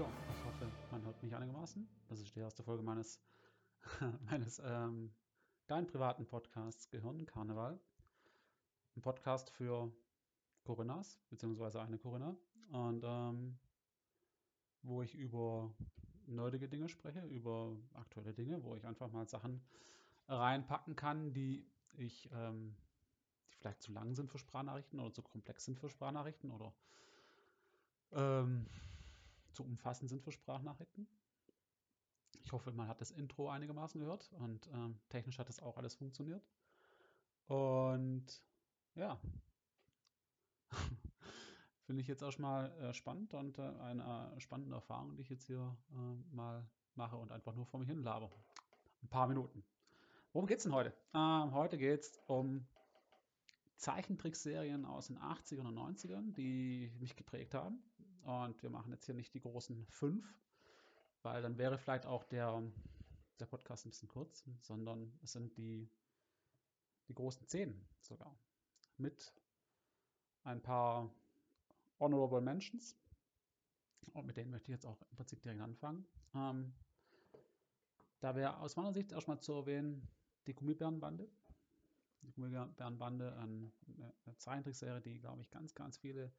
So, ich hoffe, man hört mich einigermaßen. Das ist die erste Folge meines, meines ähm, deinen privaten Podcasts Gehirnkarneval. Ein Podcast für Corinnas, beziehungsweise eine Corinna. Und ähm, wo ich über nerdige Dinge spreche, über aktuelle Dinge, wo ich einfach mal Sachen reinpacken kann, die ich, ähm, die vielleicht zu lang sind für Sprachnachrichten oder zu komplex sind für Sprachnachrichten oder ähm, zu umfassend sind für Sprachnachrichten. Ich hoffe, man hat das Intro einigermaßen gehört und ähm, technisch hat das auch alles funktioniert. Und ja, finde ich jetzt erstmal äh, spannend und äh, eine äh, spannende Erfahrung, die ich jetzt hier äh, mal mache und einfach nur vor mich hin laber. Ein paar Minuten. Worum geht es denn heute? Ähm, heute geht es um Zeichentrickserien aus den 80ern und 90ern, die mich geprägt haben. Und wir machen jetzt hier nicht die großen fünf, weil dann wäre vielleicht auch der, der Podcast ein bisschen kurz, sondern es sind die, die großen zehn sogar. Mit ein paar Honorable Mentions. Und mit denen möchte ich jetzt auch im Prinzip direkt anfangen. Ähm, da wäre aus meiner Sicht erstmal zu erwähnen die Gummibärenbande die Gummibärenbande, eine, eine Zeichentrickserie, die, glaube ich, ganz, ganz viele,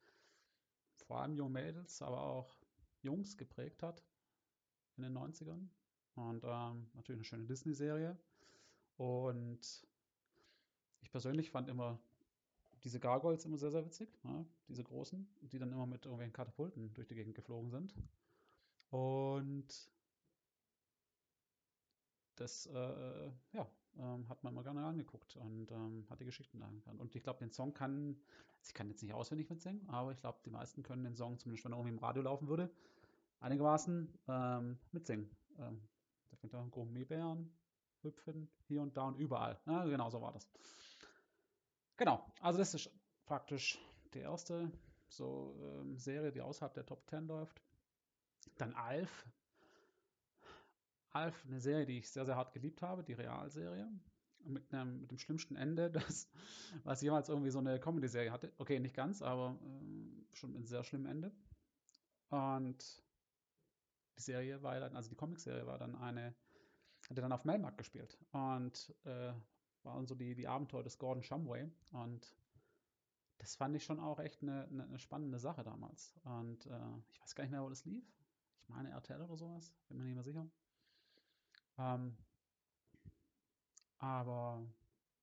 vor allem junge Mädels, aber auch Jungs geprägt hat in den 90ern. Und ähm, natürlich eine schöne Disney-Serie. Und ich persönlich fand immer diese Gargoyles immer sehr, sehr witzig. Ne? Diese großen, die dann immer mit irgendwelchen Katapulten durch die Gegend geflogen sind. Und das, äh, ja, ähm, hat man mal gerne angeguckt und ähm, hat die Geschichten da gekannt. Und ich glaube, den Song kann, ich kann jetzt nicht auswendig mitsingen, aber ich glaube, die meisten können den Song, zumindest wenn er irgendwie im Radio laufen würde, einigermaßen ähm, mitsingen. Ähm, da fängt er Gummibären, hüpfen, hier und da und überall. Ja, genau, so war das. Genau, also das ist praktisch die erste so ähm, Serie, die außerhalb der Top 10 läuft. Dann Alf, Alf, eine Serie, die ich sehr, sehr hart geliebt habe, die Realserie. Mit, einem, mit dem schlimmsten Ende, das, was jemals irgendwie so eine Comedy-Serie hatte. Okay, nicht ganz, aber äh, schon einem sehr schlimmen Ende. Und die Serie war dann, also die Comic-Serie war dann eine, hatte dann auf Melmark gespielt. Und äh, waren so die, die Abenteuer des Gordon Shumway. Und das fand ich schon auch echt eine, eine, eine spannende Sache damals. Und äh, ich weiß gar nicht mehr, wo das lief. Ich meine RTL oder sowas, bin mir nicht mehr sicher. Ähm, aber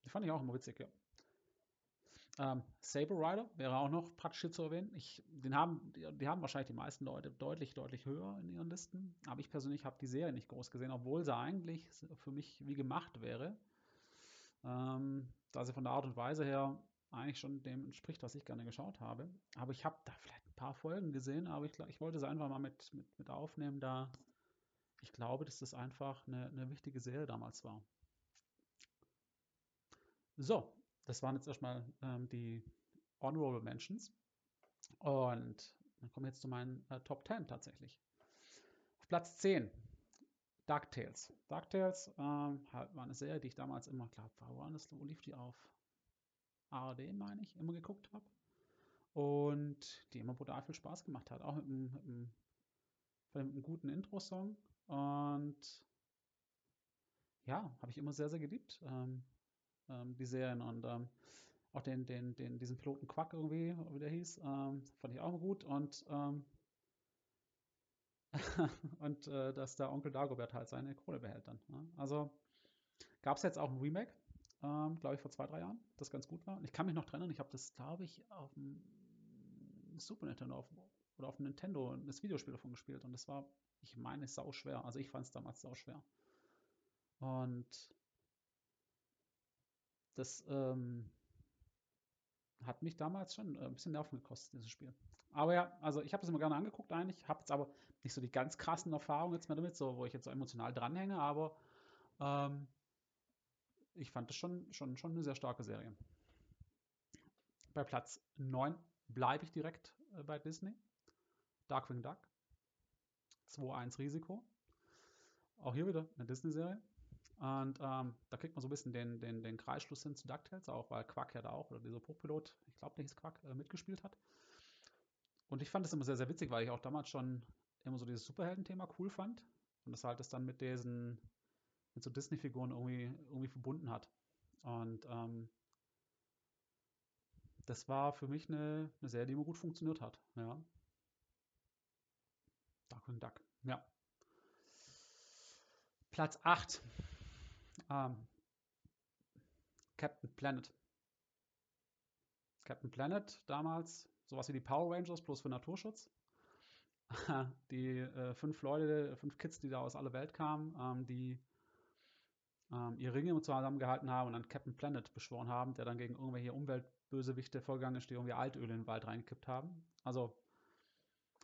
die fand ich auch immer witzig, ja. Ähm, Saber Rider wäre auch noch praktisch hier zu erwähnen. Ich, den haben, die, die, haben wahrscheinlich die meisten Leute deutlich, deutlich höher in ihren Listen. Aber ich persönlich habe die Serie nicht groß gesehen, obwohl sie eigentlich für mich wie gemacht wäre. Ähm, da sie von der Art und Weise her eigentlich schon dem entspricht, was ich gerne geschaut habe. Aber ich habe da vielleicht ein paar Folgen gesehen, aber ich, ich wollte sie einfach mal mit, mit, mit aufnehmen, da ich glaube, dass das einfach eine, eine wichtige Serie damals war. So, das waren jetzt erstmal ähm, die Honorable Mentions. Und dann kommen wir jetzt zu meinen äh, Top 10 tatsächlich. Auf Platz 10, DuckTales. DuckTales ähm, war eine Serie, die ich damals immer, glaube wo, wo lief die auf? ARD, meine ich, immer geguckt habe. Und die immer brutal viel Spaß gemacht hat. Auch mit einem, mit einem, mit einem guten Intro-Song und ja, habe ich immer sehr, sehr geliebt, ähm, ähm, die Serien. Und ähm, auch den, den, den, diesen Piloten Quack irgendwie, wie der hieß, ähm, fand ich auch gut. Und, ähm, und äh, dass der Onkel Dagobert halt seine Kohle behält dann. Ne? Also gab es jetzt auch ein Remake, ähm, glaube ich, vor zwei, drei Jahren, das ganz gut war. Und ich kann mich noch trennen, ich habe das, glaube ich, auf dem Super Nintendo auf, oder auf dem Nintendo das Videospiel davon gespielt. Und das war ich meine, sau schwer. Also ich fand es damals sau schwer. Und das ähm, hat mich damals schon äh, ein bisschen Nerven gekostet, dieses Spiel. Aber ja, also ich habe es immer gerne angeguckt eigentlich, habe jetzt aber nicht so die ganz krassen Erfahrungen jetzt mehr damit, so, wo ich jetzt so emotional dranhänge, aber ähm, ich fand das schon, schon, schon eine sehr starke Serie. Bei Platz 9 bleibe ich direkt äh, bei Disney. Darkwing Duck. 2-1 Risiko. Auch hier wieder eine Disney-Serie. Und ähm, da kriegt man so ein bisschen den, den, den Kreisschluss hin zu DuckTales, auch weil Quack ja da auch, oder dieser Hochpilot, ich glaube, der hieß Quack, äh, mitgespielt hat. Und ich fand das immer sehr, sehr witzig, weil ich auch damals schon immer so dieses Superhelden-Thema cool fand und das halt das dann mit diesen, mit so Disney-Figuren irgendwie, irgendwie verbunden hat. Und ähm, das war für mich eine, eine Serie, die immer gut funktioniert hat. Ja. Darkwing Duck. Ja. Platz 8. Ähm, Captain Planet. Captain Planet damals, sowas wie die Power Rangers, bloß für Naturschutz. die äh, fünf Leute, fünf Kids, die da aus aller Welt kamen, ähm, die ähm, ihre Ringe zusammengehalten haben und dann Captain Planet beschworen haben, der dann gegen irgendwelche Umweltbösewichte vorgegangen ist, die irgendwie Altöl in den Wald reingekippt haben. Also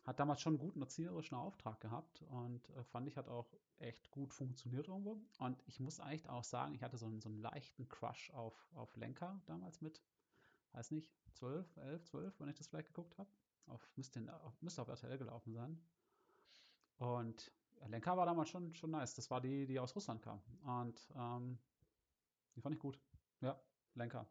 hat damals schon einen guten erzieherischen Auftrag gehabt und äh, fand ich hat auch echt gut funktioniert irgendwo. Und ich muss eigentlich auch sagen, ich hatte so einen, so einen leichten Crush auf, auf Lenker damals mit, weiß nicht, 12, 11, 12, wenn ich das vielleicht geguckt habe. Auf, müsste, auf, müsste auf RTL gelaufen sein. Und Lenka war damals schon, schon nice. Das war die, die aus Russland kam. Und ähm, die fand ich gut. Ja, Lenka.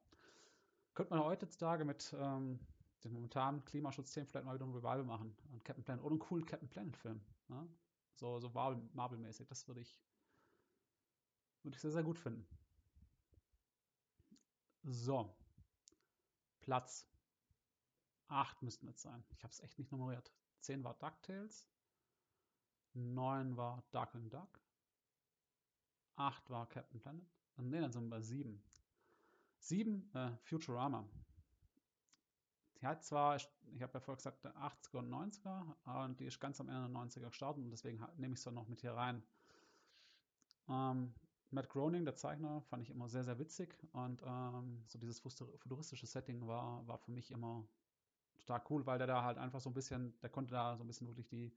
Könnte man heutzutage mit ähm, den momentanen Klimaschutzthemen vielleicht mal wieder ein Revival machen. Und Captain Planet. Oder einen coolen Captain Planet-Film. Ja? So, so Marvel-mäßig. Das würde ich, würde ich sehr, sehr gut finden. So. Platz 8 müssten jetzt sein. Ich habe es echt nicht nummeriert. 10 war DuckTales. 9 war Darkwing Duck. 8 war Captain Planet. Nee, dann sind wir bei 7. 7, äh, Futurama. Die hat zwar, ich, habe ja vorher gesagt, 80er und 90er, und die ist ganz am Ende der 90er gestartet und deswegen nehme ich es dann noch mit hier rein. Ähm, Matt Groening, der Zeichner, fand ich immer sehr, sehr witzig und ähm, so dieses futuristische Setting war, war für mich immer total cool, weil der da halt einfach so ein bisschen, der konnte da so ein bisschen wirklich die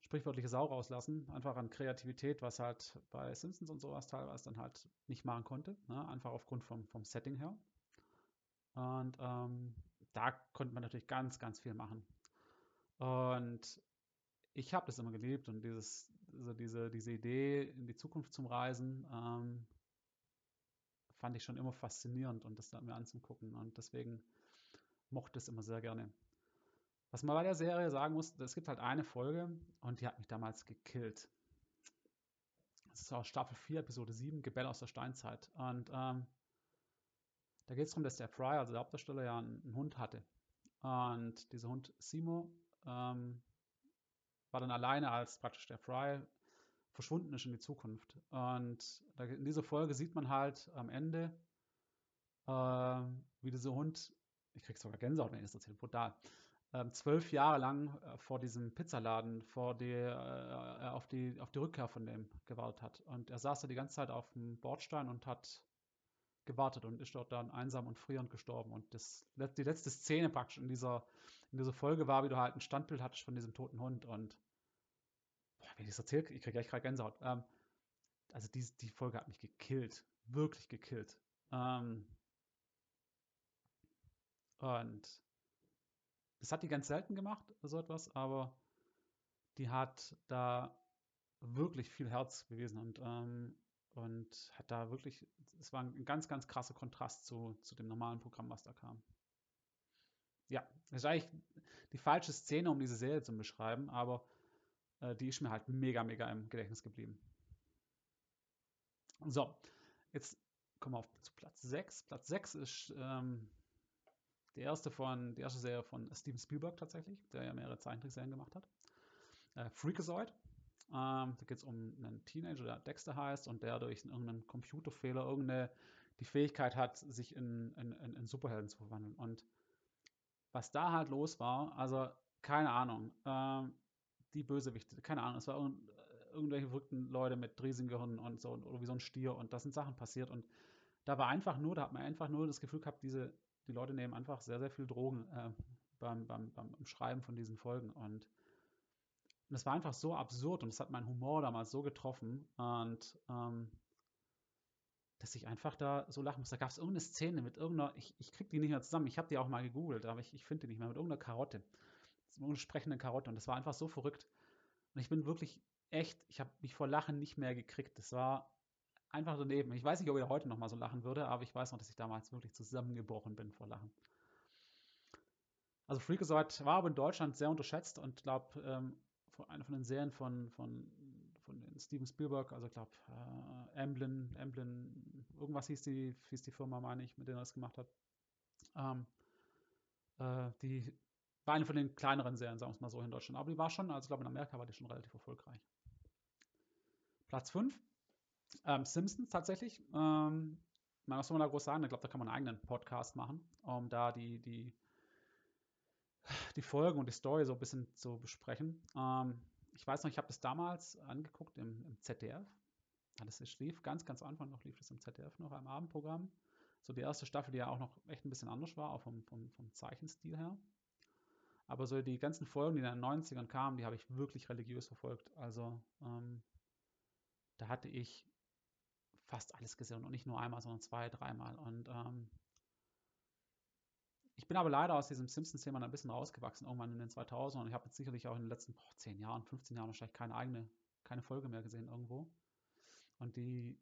sprichwörtliche Sau rauslassen, einfach an Kreativität, was halt bei Simpsons und sowas teilweise dann halt nicht machen konnte, ne? einfach aufgrund vom, vom Setting her. Und ähm, da konnte man natürlich ganz, ganz viel machen. Und ich habe das immer geliebt und dieses, also diese, diese Idee, in die Zukunft zum Reisen, ähm, fand ich schon immer faszinierend und das mir anzugucken. Und deswegen mochte es immer sehr gerne. Was man bei der Serie sagen muss, es gibt halt eine Folge und die hat mich damals gekillt. Das ist aus Staffel 4, Episode 7, Gebell aus der Steinzeit. Und ähm, da geht es darum, dass der Fry, also der Hauptdarsteller, ja einen, Hund hatte. Und dieser Hund Simo ähm, war dann alleine, als praktisch der Fry verschwunden ist in die Zukunft. Und in dieser Folge sieht man halt am Ende, äh, wie dieser Hund ich krieg sogar Gänsehaut, wenn ich das erzähle, brutal. Ähm, zwölf Jahre lang äh, vor diesem Pizzaladen, vor die, äh, auf, die, auf die Rückkehr von dem gewartet hat. Und er saß da die ganze Zeit auf dem Bordstein und hat gewartet und ist dort dann einsam und frierend gestorben. Und das, die letzte Szene praktisch in dieser, in dieser Folge war, wie du halt ein Standbild hattest von diesem toten Hund. Und boah, wenn ich das erzähle, ich kriege gleich gerade Gänsehaut. Ähm, also die, die Folge hat mich gekillt. Wirklich gekillt. Ähm, und das hat die ganz selten gemacht, so etwas, aber die hat da wirklich viel Herz bewiesen und, ähm, und hat da wirklich, es war ein ganz, ganz krasser Kontrast zu, zu dem normalen Programm, was da kam. Ja, das ist eigentlich die falsche Szene, um diese Serie zu beschreiben, aber äh, die ist mir halt mega, mega im Gedächtnis geblieben. So, jetzt kommen wir auf zu Platz 6. Platz 6 ist ähm, die erste von, die erste Serie von Steven Spielberg tatsächlich, der ja mehrere Zeichentrickserien gemacht hat. Äh, Freakazoid. Ähm, da geht es um einen Teenager, der Dexter heißt und der durch irgendeinen Computerfehler irgendeine die Fähigkeit hat, sich in, in, in, in Superhelden zu verwandeln. Und was da halt los war, also keine Ahnung, ähm, die Bösewichte, keine Ahnung, es war irgend, irgendwelche verrückten Leute mit Riesengehirnen und so, oder wie so ein Stier und da sind Sachen passiert und da war einfach nur, da hat man einfach nur das Gefühl gehabt, diese, die Leute nehmen einfach sehr, sehr viel Drogen äh, beim, beim, beim Schreiben von diesen Folgen. Und das war einfach so absurd und es hat meinen Humor damals so getroffen. Und ähm, dass ich einfach da so lachen muss. Da gab es irgendeine Szene mit irgendeiner, ich, ich krieg die nicht mehr zusammen, ich habe die auch mal gegoogelt, aber ich, ich finde die nicht mehr, mit irgendeiner Karotte. Irgendeine sprechende Karotte. Und das war einfach so verrückt. Und ich bin wirklich echt, ich habe mich vor Lachen nicht mehr gekriegt. Das war einfach daneben. Ich weiß nicht, ob ich heute noch mal so lachen würde, aber ich weiß noch, dass ich damals wirklich zusammengebrochen bin vor Lachen. Also Freakazoid war aber in Deutschland sehr unterschätzt und glaube, ähm, eine von den Serien von, von, von Steven Spielberg, also ich glaube, äh, Amblin, Amblin, irgendwas hieß die, hieß die Firma, meine ich, mit der er das gemacht hat. Ähm, äh, die war eine von den kleineren Serien, sagen wir es mal so, in Deutschland. Aber die war schon, also ich glaube, in Amerika war die schon relativ erfolgreich. Platz 5, ähm, Simpsons tatsächlich. Ähm, was soll man da groß sagen? Ich glaube, da kann man einen eigenen Podcast machen, um da die, die, die Folgen und die Story so ein bisschen zu besprechen. Ähm, ich weiß noch, ich habe das damals angeguckt im, im ZDF. Das lief ganz, ganz Anfang noch, lief das im ZDF noch, im Abendprogramm. So die erste Staffel, die ja auch noch echt ein bisschen anders war, auch vom, vom, vom Zeichenstil her. Aber so die ganzen Folgen, die in den 90ern kamen, die habe ich wirklich religiös verfolgt. Also ähm, da hatte ich fast alles gesehen und nicht nur einmal, sondern zwei, dreimal. Und ähm, ich bin aber leider aus diesem Simpsons-Thema ein bisschen rausgewachsen, irgendwann in den 2000ern. Und ich habe jetzt sicherlich auch in den letzten boah, 10 Jahren, 15 Jahren wahrscheinlich keine eigene, keine Folge mehr gesehen irgendwo. Und die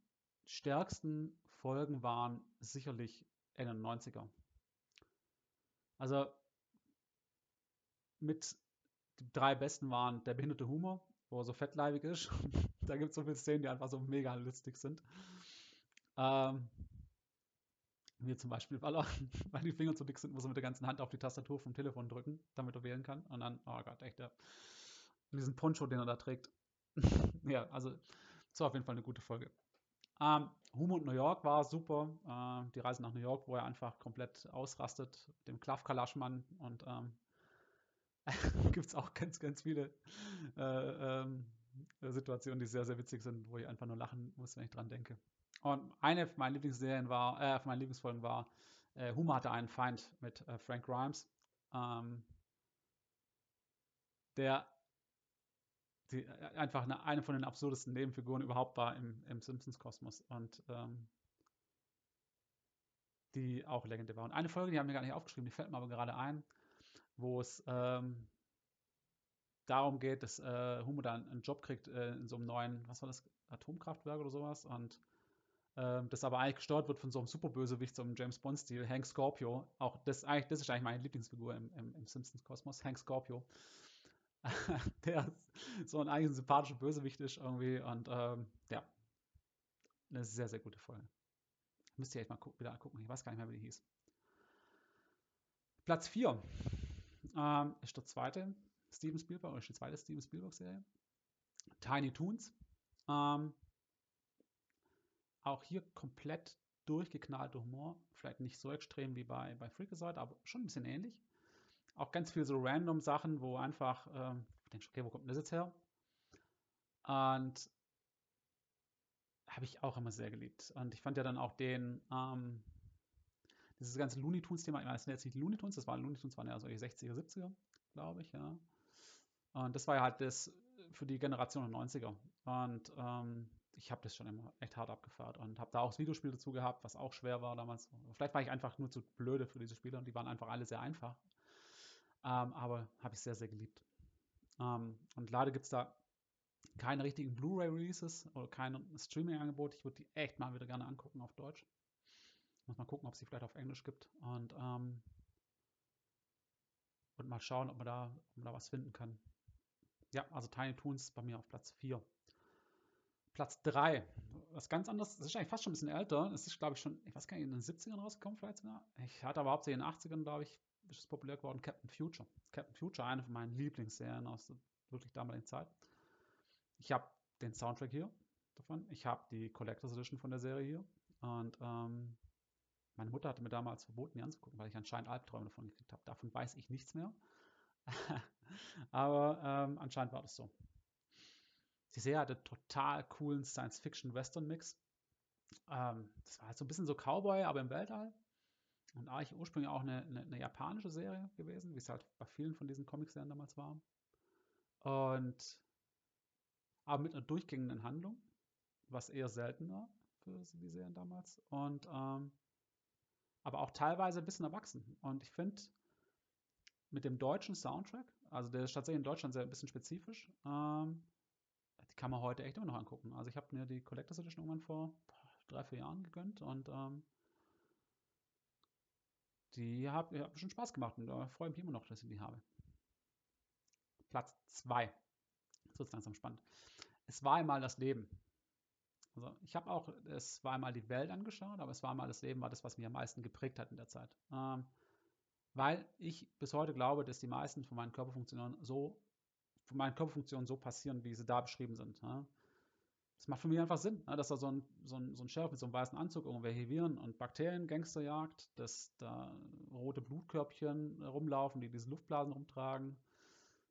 stärksten Folgen waren sicherlich Ende 90er. Also mit die drei besten waren der behinderte Humor, wo er so fettleibig ist. da gibt es so viele Szenen, die einfach so mega lustig sind. Ähm, wie zum Beispiel, weil, er, weil die Finger zu dick sind, muss er mit der ganzen Hand auf die Tastatur vom Telefon drücken, damit er wählen kann. Und dann, oh Gott, echt. Und diesen Poncho, den er da trägt. ja, also, so auf jeden Fall eine gute Folge. Ähm, Humor und New York war super. Äh, die Reise nach New York, wo er einfach komplett ausrastet, dem Klav Kalaschmann und ähm, gibt es auch ganz, ganz viele äh, ähm, Situationen, die sehr, sehr witzig sind, wo ich einfach nur lachen muss, wenn ich dran denke. Und eine meiner Lieblingsserien war, äh, meiner Lieblingsfolgen war, äh, Humor hatte einen Feind mit äh, Frank Grimes, ähm, der die, äh, einfach eine, eine von den absurdesten Nebenfiguren überhaupt war im, im Simpsons-Kosmos. Und ähm, die auch legendär war. Und eine Folge, die haben wir gar nicht aufgeschrieben, die fällt mir aber gerade ein, wo es ähm, darum geht, dass äh, Humo dann einen Job kriegt äh, in so einem neuen, was war das, Atomkraftwerk oder sowas? Und äh, das aber eigentlich gesteuert wird von so einem Superbösewicht, so einem James Bond-Stil, Hank Scorpio. Auch das, eigentlich, das ist eigentlich meine Lieblingsfigur im, im, im Simpsons-Kosmos, Hank Scorpio. der so ein eigentlich sympathischer Bösewicht ist irgendwie und ähm, ja, eine sehr, sehr gute Folge. Müsst ihr echt mal wieder gucken, ich weiß gar nicht mehr, wie die hieß. Platz 4 ähm, ist der zweite Steven Spielberg, oder ist die zweite Steven Spielberg-Serie. Tiny Toons. Ähm, auch hier komplett durchgeknallter Humor. Vielleicht nicht so extrem wie bei, bei Freakazoid, aber schon ein bisschen ähnlich. Auch ganz viel so random Sachen, wo einfach, ähm, denkst, okay, wo kommt denn das jetzt her? Und habe ich auch immer sehr geliebt. Und ich fand ja dann auch den, ähm, dieses ganze Looney Tunes-Thema, ich meine, das sind jetzt nicht Looney Tunes, das waren Looney Tunes, waren ja solche 60er, 70er, glaube ich, ja. Und das war ja halt das für die Generation der 90er. Und ähm, ich habe das schon immer echt hart abgefahrt und habe da auch das Videospiel dazu gehabt, was auch schwer war damals. Vielleicht war ich einfach nur zu blöde für diese Spiele und die waren einfach alle sehr einfach. Ähm, aber habe ich sehr, sehr geliebt. Ähm, und leider gibt es da keine richtigen Blu-ray-Releases oder kein Streaming-Angebot. Ich würde die echt mal wieder gerne angucken auf Deutsch. Muss mal gucken, ob es sie vielleicht auf Englisch gibt. Und, ähm, und mal schauen, ob man, da, ob man da was finden kann. Ja, also Tiny Toons bei mir auf Platz 4. Platz 3. Was ganz anderes, das ist eigentlich fast schon ein bisschen älter. Es ist, glaube ich, schon, ich weiß gar nicht, in den 70ern rausgekommen, vielleicht sogar. Ich hatte aber hauptsächlich in den 80ern, glaube ich, ist es populär geworden, Captain Future. Captain Future, eine von meinen Lieblingsserien aus der wirklich damaligen Zeit. Ich habe den Soundtrack hier davon. Ich habe die Collector's Edition von der Serie hier. Und ähm, meine Mutter hatte mir damals verboten, die anzugucken, weil ich anscheinend Albträume davon gekriegt habe. Davon weiß ich nichts mehr. Aber ähm, anscheinend war das so. Die Serie hatte total coolen Science-Fiction-Western-Mix. Ähm, das war halt so ein bisschen so Cowboy, aber im Weltall. Und eigentlich ursprünglich auch eine, eine, eine japanische Serie gewesen, wie es halt bei vielen von diesen Comic-Serien damals war. Und aber mit einer durchgängenden Handlung, was eher seltener für die Serien damals. Und ähm, aber auch teilweise ein bisschen erwachsen. Und ich finde, mit dem deutschen Soundtrack, also der ist tatsächlich in Deutschland sehr ein bisschen spezifisch, ähm, kann man heute echt immer noch angucken. Also ich habe mir die Collectors Edition irgendwann vor drei, vier Jahren gegönnt und ähm, die hat, hat schon Spaß gemacht und da freue ich mich immer noch, dass ich die habe. Platz 2. Jetzt wird langsam spannend. Es war einmal das Leben. Also ich habe auch, es war einmal die Welt angeschaut, aber es war einmal das Leben, war das, was mich am meisten geprägt hat in der Zeit. Ähm, weil ich bis heute glaube, dass die meisten von meinen Körperfunktionen so, meinen Körperfunktionen so passieren, wie sie da beschrieben sind. Ja. Das macht für mich einfach Sinn, ne, dass da so ein, so, ein, so ein Sheriff mit so einem weißen Anzug irgendwelche Viren und Bakterien Gangster jagt, dass da rote Blutkörbchen rumlaufen, die diese Luftblasen rumtragen.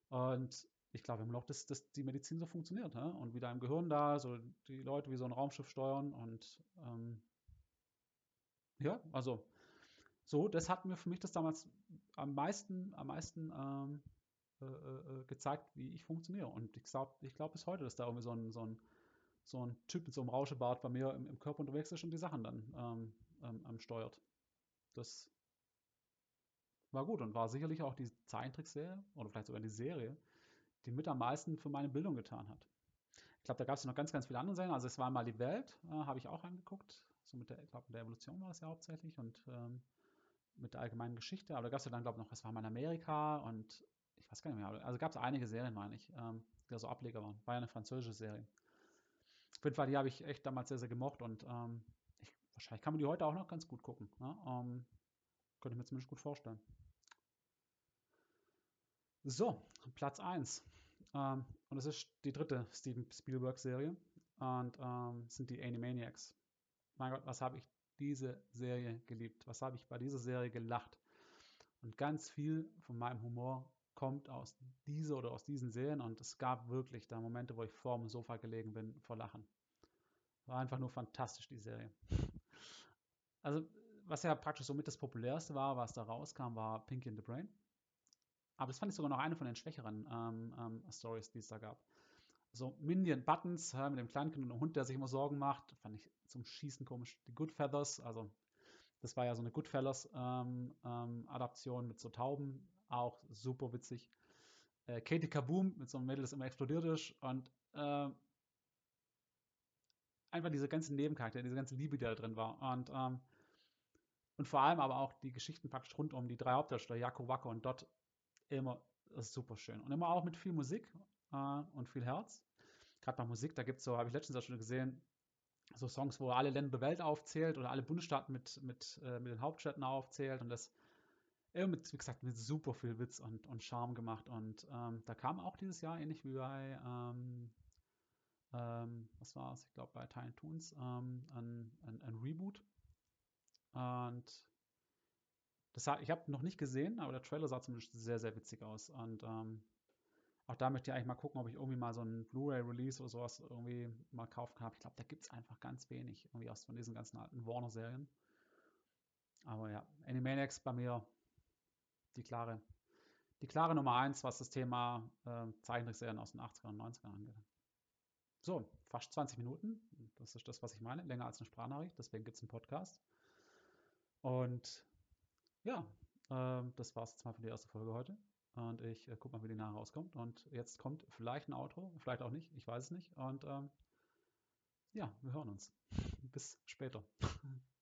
Und ich glaube immer noch, dass, dass die Medizin so funktioniert. Ja? Und wie da im Gehirn da so die Leute wie so ein Raumschiff steuern und ähm, ja, also so, das hat mir für mich das damals am meisten, am meisten ähm, äh, äh, gezeigt, wie ich funktioniere. Und ich glaube ich glaub bis heute, dass da irgendwie so ein, so ein, so ein Typ mit so einem Rauschebart bei mir im, im Körper unterwegs ist und die Sachen dann ähm, ähm, steuert. Das war gut und war sicherlich auch die Zeichentrickserie oder vielleicht sogar die Serie, die mit am meisten für meine Bildung getan hat. Ich glaube, da gab es noch ganz, ganz viele andere Serien. Also es war mal die Welt, äh, habe ich auch angeguckt. So mit der, ich glaube, der Evolution war das ja hauptsächlich und ähm, mit der allgemeinen Geschichte. Aber da gab es ja dann, glaube ich, noch, es war mal in Amerika und ich weiß gar nicht mehr. Also gab es einige Serien, meine ich, ähm, die da so Ableger waren. War ja eine französische Serie. Auf jeden Fall, die habe ich echt damals sehr, sehr gemocht und ähm, ich, wahrscheinlich kann man die heute auch noch ganz gut gucken. Ne? Ähm, könnte ich mir zumindest gut vorstellen. So, Platz 1. Ähm, und das ist die dritte Steven Spielberg-Serie. Und ähm, sind die Animaniacs. Mein Gott, was habe ich diese Serie geliebt? Was habe ich bei dieser Serie gelacht? Und ganz viel von meinem Humor kommt aus dieser oder aus diesen Serien. Und es gab wirklich da Momente, wo ich vor dem Sofa gelegen bin vor Lachen. War einfach nur fantastisch, die Serie. Also, was ja praktisch so mit das populärste war, was da rauskam, war Pinky in the Brain. Aber das fand ich sogar noch eine von den schwächeren ähm, ähm, Stories, die es da gab. So Minion Buttons äh, mit dem Kleinkind und dem Hund, der sich immer Sorgen macht, fand ich zum Schießen komisch. Die Good Feathers, also das war ja so eine Goodfellas ähm, ähm, mit so Tauben, auch super witzig. Äh, Katie Kaboom mit so einem Mädel, das immer explodiert ist und äh, einfach diese ganzen Nebencharaktere, diese ganze Liebe, die da drin war und ähm, und vor allem aber auch die Geschichten praktisch rund um die drei Hauptdarsteller, Jaco, Wacko und Dot, immer super schön. Und immer auch mit viel Musik äh, und viel Herz. Gerade bei Musik, da gibt es so, habe ich letztens auch schon gesehen, so Songs, wo alle Länder der Welt aufzählt oder alle Bundesstaaten mit, mit, äh, mit den Hauptstädten aufzählt und das immer mit, wie gesagt, mit super viel Witz und, und Charme gemacht. Und ähm, da kam auch dieses Jahr, ähnlich wie bei, ähm, ähm, was war es, ich glaube bei Tiny Toons, ähm, ein, ein, ein Reboot. Und das, ich habe noch nicht gesehen, aber der Trailer sah zumindest sehr, sehr witzig aus. Und ähm, auch da möchte ich eigentlich mal gucken, ob ich irgendwie mal so einen Blu-ray-Release oder sowas irgendwie mal kaufen kann. Ich glaube, da gibt es einfach ganz wenig, irgendwie aus von diesen ganzen alten Warner-Serien. Aber ja, Animaniacs bei mir die klare, die klare Nummer eins, was das Thema äh, Zeichentrickserien aus den 80ern und 90ern angeht. So, fast 20 Minuten. Das ist das, was ich meine. Länger als eine Sprachnachricht. Deswegen gibt es einen Podcast. Und ja, äh, das war es jetzt mal für die erste Folge heute. Und ich äh, gucke mal, wie die nachher rauskommt. Und jetzt kommt vielleicht ein Outro, vielleicht auch nicht, ich weiß es nicht. Und ähm, ja, wir hören uns. Bis später.